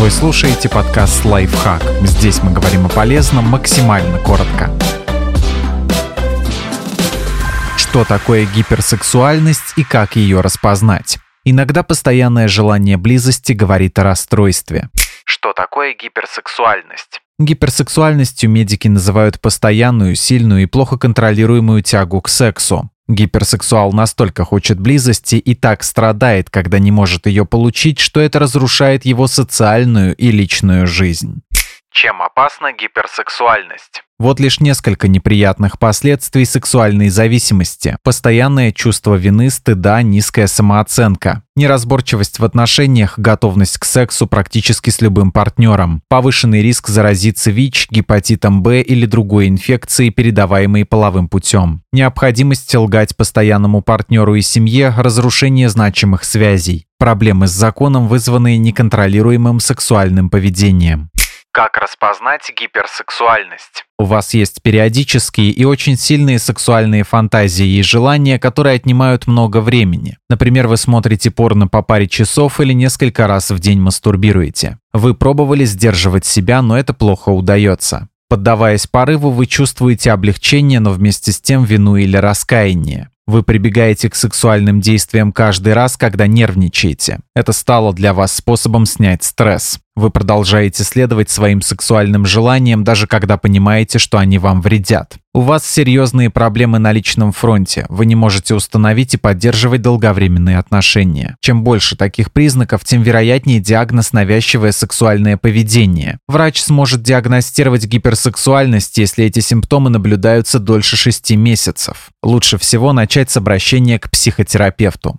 Вы слушаете подкаст «Лайфхак». Здесь мы говорим о полезном максимально коротко. Что такое гиперсексуальность и как ее распознать? Иногда постоянное желание близости говорит о расстройстве. Что такое гиперсексуальность? Гиперсексуальностью медики называют постоянную, сильную и плохо контролируемую тягу к сексу. Гиперсексуал настолько хочет близости и так страдает, когда не может ее получить, что это разрушает его социальную и личную жизнь. Чем опасна гиперсексуальность? Вот лишь несколько неприятных последствий сексуальной зависимости. Постоянное чувство вины, стыда, низкая самооценка. Неразборчивость в отношениях, готовность к сексу практически с любым партнером. Повышенный риск заразиться ВИЧ, гепатитом Б или другой инфекцией, передаваемой половым путем. Необходимость лгать постоянному партнеру и семье, разрушение значимых связей. Проблемы с законом, вызванные неконтролируемым сексуальным поведением. Как распознать гиперсексуальность? У вас есть периодические и очень сильные сексуальные фантазии и желания, которые отнимают много времени. Например, вы смотрите порно по паре часов или несколько раз в день мастурбируете. Вы пробовали сдерживать себя, но это плохо удается. Поддаваясь порыву, вы чувствуете облегчение, но вместе с тем вину или раскаяние. Вы прибегаете к сексуальным действиям каждый раз, когда нервничаете. Это стало для вас способом снять стресс. Вы продолжаете следовать своим сексуальным желаниям, даже когда понимаете, что они вам вредят. У вас серьезные проблемы на личном фронте. Вы не можете установить и поддерживать долговременные отношения. Чем больше таких признаков, тем вероятнее диагноз навязчивое сексуальное поведение. Врач сможет диагностировать гиперсексуальность, если эти симптомы наблюдаются дольше 6 месяцев. Лучше всего начать с обращения к психотерапевту.